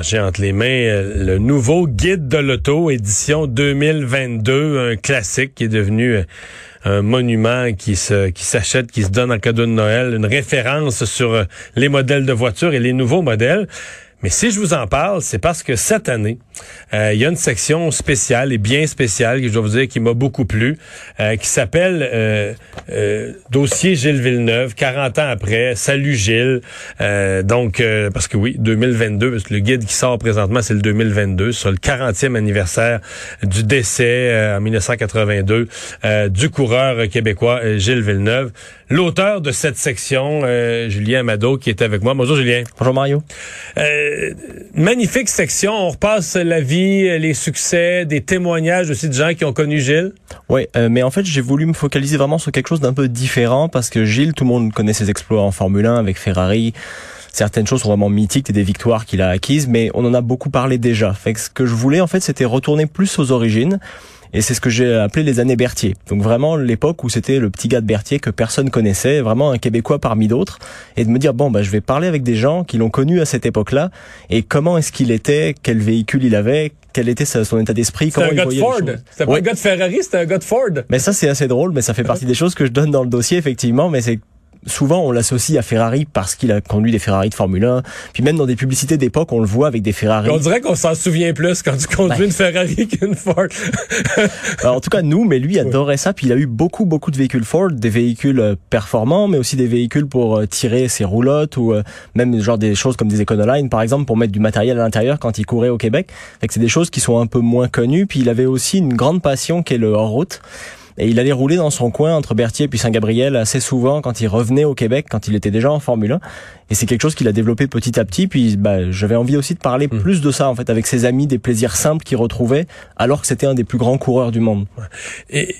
J'ai entre les mains euh, le nouveau guide de l'auto, édition 2022, un classique qui est devenu euh, un monument qui se qui s'achète, qui se donne en cadeau de Noël, une référence sur euh, les modèles de voitures et les nouveaux modèles. Mais si je vous en parle, c'est parce que cette année, euh, il y a une section spéciale et bien spéciale, que je dois vous dire, qui m'a beaucoup plu, euh, qui s'appelle euh, euh, Dossier Gilles Villeneuve, 40 ans après, Salut Gilles. Euh, donc, euh, parce que oui, 2022, parce que le guide qui sort présentement, c'est le 2022, sur le 40e anniversaire du décès en 1982 du coureur québécois Gilles Villeneuve. L'auteur de cette section, Julien Amado, qui est avec moi. Bonjour Julien. Bonjour Mario. Euh, magnifique section. On repasse la vie, les succès, des témoignages aussi de gens qui ont connu Gilles? Oui, euh, mais en fait, j'ai voulu me focaliser vraiment sur quelque chose d'un peu différent parce que Gilles, tout le monde connaît ses exploits en Formule 1 avec Ferrari. Certaines choses sont vraiment mythiques et des victoires qu'il a acquises, mais on en a beaucoup parlé déjà. Fait que ce que je voulais, en fait, c'était retourner plus aux origines. Et c'est ce que j'ai appelé les années Berthier. Donc vraiment l'époque où c'était le petit gars de Berthier que personne connaissait, vraiment un Québécois parmi d'autres, et de me dire bon bah je vais parler avec des gens qui l'ont connu à cette époque-là et comment est-ce qu'il était, quel véhicule il avait, quel était son état d'esprit, C'était comment un il gars de voyait Ford. C'était pas Ouais. un gars de Ferrari, c'était un gars de Ford. Mais ça c'est assez drôle, mais ça fait partie des choses que je donne dans le dossier effectivement, mais c'est souvent on l'associe à Ferrari parce qu'il a conduit des Ferrari de Formule 1, puis même dans des publicités d'époque on le voit avec des Ferrari. On dirait qu'on s'en souvient plus quand tu conduis Ouais. une Ferrari qu'une Ford. Alors, en tout cas, nous, mais lui adorait ça. Puis il a eu beaucoup, beaucoup de véhicules Ford, des véhicules euh, performants, mais aussi des véhicules pour euh, tirer ses roulottes ou euh, même genre des choses comme des Econoline, par exemple, pour mettre du matériel à l'intérieur quand il courait au Québec. Fait que c'est des choses qui sont un peu moins connues. Puis il avait aussi une grande passion qui est le hors-route. Et il allait rouler dans son coin entre Berthier et puis Saint-Gabriel assez souvent quand il revenait au Québec, quand il était déjà en Formule 1. Et c'est quelque chose qu'il a développé petit à petit. Puis bah, j'avais envie aussi de parler plus de ça en fait avec ses amis, des plaisirs simples qu'il retrouvait, alors que c'était un des plus grands coureurs du monde. Et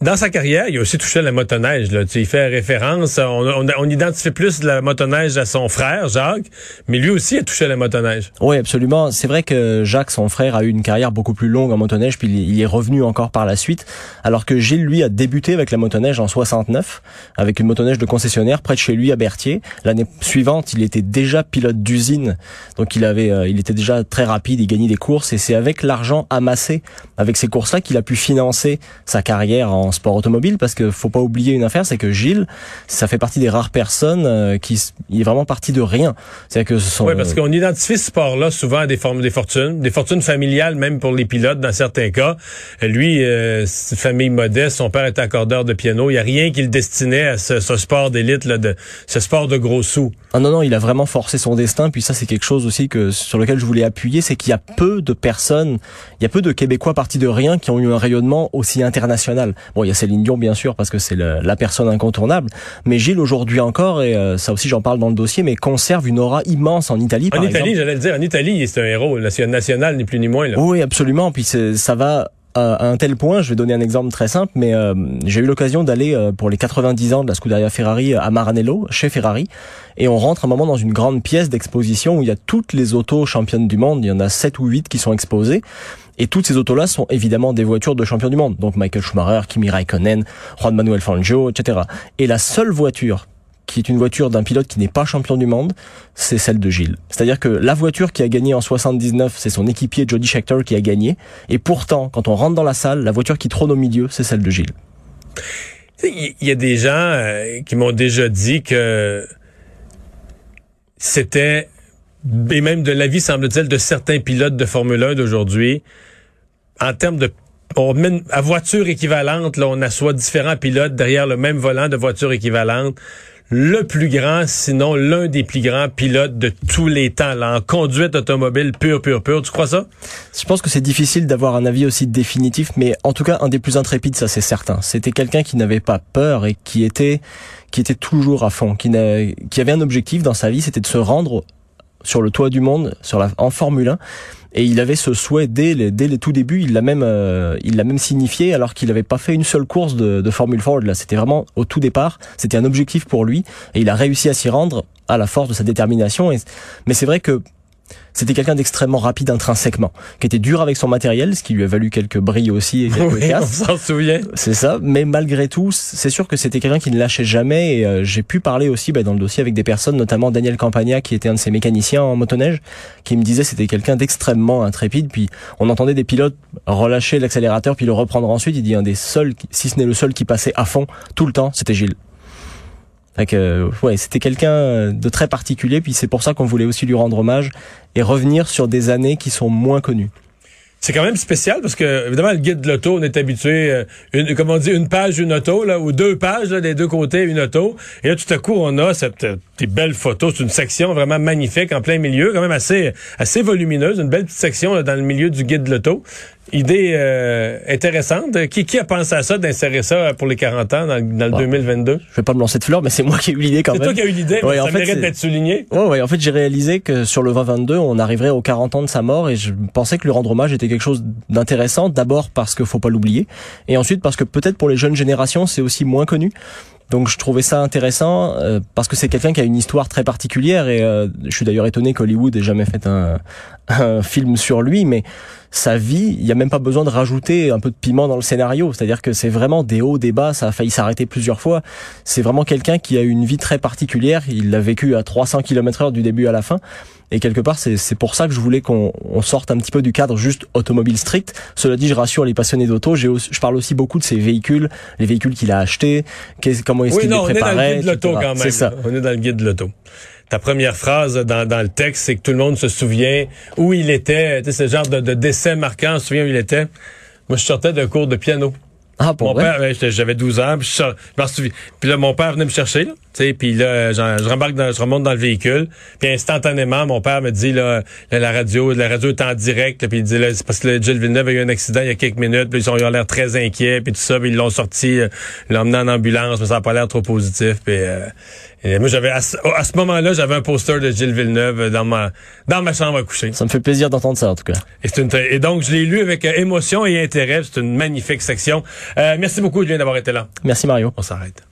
dans sa carrière, il a aussi touché à la motoneige. Là. Tu il fait référence, on, on, on identifie plus la motoneige à son frère, Jacques, mais lui aussi a touché à la motoneige. Oui, absolument. C'est vrai que Jacques, son frère, a eu une carrière beaucoup plus longue en motoneige, puis il il est revenu encore par la suite, alors que Gilles, lui, a débuté avec la motoneige en 69, avec une motoneige de concessionnaire près de chez lui à Berthier. L'année suivante, il était déjà pilote d'usine, donc il avait, euh, il était déjà très rapide, il gagnait des courses, et c'est avec l'argent amassé avec ces courses-là qu'il a pu financer sa carrière en sport automobile, parce que faut pas oublier une affaire, c'est que Gilles, ça fait partie des rares personnes euh, qui, il est vraiment parti de rien. C'est-à-dire que ce sont Oui, parce qu'on identifie ce sport-là souvent à des formes, des fortunes, des fortunes familiales, même pour les pilotes dans certains cas. Euh, Lui, euh, c'est une famille modeste, son père était accordeur de piano. Il n'y a rien qui le destinait à ce, ce sport d'élite, là, de ce sport de gros sous. Ah non, non, il a vraiment forcé son destin. Puis ça, c'est quelque chose aussi que sur lequel je voulais appuyer, c'est qu'il y a peu de personnes, il y a peu de Québécois partis de rien qui ont eu un rayonnement aussi international. Bon, il y a Céline Dion, bien sûr, parce que c'est le- la personne incontournable. Mais Gilles, aujourd'hui encore, et euh, ça aussi j'en parle dans le dossier, mais conserve une aura immense en Italie, En par Italie, j'allais le dire, en Italie, c'est un héros nation- national, ni plus ni moins. Là. Oui, absolument. Puis c'est- ça va à un tel point, je vais donner un exemple très simple, mais euh, j'ai eu l'occasion d'aller euh, pour les 90 ans de la Scuderia Ferrari à Maranello, chez Ferrari, et on rentre un moment dans une grande pièce d'exposition où il y a toutes les autos championnes du monde, il y en a 7 ou 8 qui sont exposées, et toutes ces autos-là sont évidemment des voitures de champions du monde, donc Michael Schumacher, Kimi Raikkonen, Juan Manuel Fangio, etc. Et la seule voiture qui est une voiture d'un pilote qui n'est pas champion du monde, c'est celle de Gilles. C'est-à-dire que la voiture qui a gagné en 79, c'est son équipier Jody Scheckter qui a gagné. Et pourtant, quand on rentre dans la salle, la voiture qui trône au milieu, c'est celle de Gilles. Il y, a des gens euh, qui m'ont déjà dit que c'était et même de l'avis, semble-t-il, de certains pilotes de Formule 1 d'aujourd'hui, en termes de on mène à voiture équivalente, là, on assoit différents pilotes derrière le même volant de voiture équivalente. Le plus grand, sinon l'un des plus grands pilotes de tous les temps, là, en conduite automobile pure, pure, pure. Tu crois ça? Je pense que c'est difficile d'avoir un avis aussi définitif, mais en tout cas, un des plus intrépides, ça c'est certain. C'était quelqu'un qui n'avait pas peur et qui était, qui était toujours à fond, qui, qui avait un objectif dans sa vie, c'était de se rendre sur le toit du monde, sur la, en Formule 1. Et il avait ce souhait dès les, dès les tout débuts. Il l'a même, euh, il l'a même signifié alors qu'il n'avait pas fait une seule course de, de Formule Ford. Là, c'était vraiment au tout départ. C'était un objectif pour lui et il a réussi à s'y rendre à la force de sa détermination. Et, mais c'est vrai que c'était quelqu'un d'extrêmement rapide intrinsèquement, qui était dur avec son matériel, ce qui lui a valu quelques brilles aussi et quelques oui, on s'en souvient. C'est ça, mais malgré tout, c'est sûr que c'était quelqu'un qui ne lâchait jamais et euh, j'ai pu parler aussi bah, dans le dossier avec des personnes, notamment Daniel Campagna qui était un de ses mécaniciens en motoneige, qui me disait c'était quelqu'un d'extrêmement intrépide, puis on entendait des pilotes relâcher l'accélérateur puis le reprendre ensuite, il dit un des seuls, si ce n'est le seul qui passait à fond tout le temps, c'était Gilles. Euh, ouais, c'était quelqu'un de très particulier, puis c'est pour ça qu'on voulait aussi lui rendre hommage et revenir sur des années qui sont moins connues. C'est quand même spécial parce que évidemment le guide de l'auto on est habitué euh, une comme on dit une page une auto là ou deux pages là, des deux côtés une auto. Et là tout à coup on a cette euh, des belles photos. C'est une section vraiment magnifique en plein milieu quand même assez assez volumineuse une belle petite section là, dans le milieu du guide de l'auto Idée euh, intéressante. Qui, qui a pensé à ça, d'insérer ça pour les 40 ans dans, le 2022? Je vais pas me lancer de fleurs, mais c'est moi qui ai eu l'idée quand même. C'est toi qui as eu l'idée, mais ça mérite d'être souligné. Ouais, ouais. En fait, j'ai réalisé que sur le 2022, on arriverait aux 40 ans de sa mort et je pensais que lui rendre hommage était quelque chose d'intéressant. D'abord parce qu'il faut pas l'oublier et ensuite parce que peut-être pour les jeunes générations, c'est aussi moins connu. Donc je trouvais ça intéressant euh, parce que c'est quelqu'un qui a une histoire très particulière et euh, je suis d'ailleurs étonné qu'Hollywood ait jamais fait un, un, film sur lui, mais sa vie, il n'y a même pas besoin de rajouter un peu de piment dans le scénario. C'est-à-dire que c'est vraiment des hauts, des bas, ça a failli s'arrêter plusieurs fois. C'est vraiment quelqu'un qui a une vie très particulière. Il l'a vécu à 300 km heure du début à la fin. Et quelque part, c'est pour ça que je voulais qu'on sorte un petit peu du cadre juste automobile strict. Cela dit, je rassure les passionnés d'auto. Je parle aussi beaucoup de ses véhicules, les véhicules qu'il a achetés, comment est-ce qu'il les préparait. On est dans le guide de l'auto quand même. Ça. On est dans le guide de l'auto ta première phrase dans, dans le texte, c'est que tout le monde se souvient où il était. Tu sais, ce genre de, de décès marquant, on se souvient où il était. Moi, je sortais d'un cours de piano. Ah, pour mon père, j'avais 12 ans, puis je, m'en souviens. Puis là, mon père venait me chercher, là, tu sais, puis là, je rembarque dans, je remonte dans le véhicule, puis instantanément, mon père me dit, là, la radio, la radio est en direct, puis il dit, là, c'est parce que Gilles Villeneuve a eu un accident il y a quelques minutes, puis ils ont, eu l'air très inquiets, puis tout ça, puis ils l'ont sorti, euh, l'ont emmené en ambulance, mais ça n'a pas l'air trop positif, puis euh, et moi, j'avais à ce, moment-là, j'avais un poster de Gilles Villeneuve dans ma dans ma chambre à coucher. Ça me fait plaisir d'entendre ça, en tout cas. Et, une, et donc, je l'ai lu avec euh, émotion et intérêt. C'est une magnifique section. Euh, merci beaucoup, Julien, d'avoir été là. Merci, Mario. On s'arrête.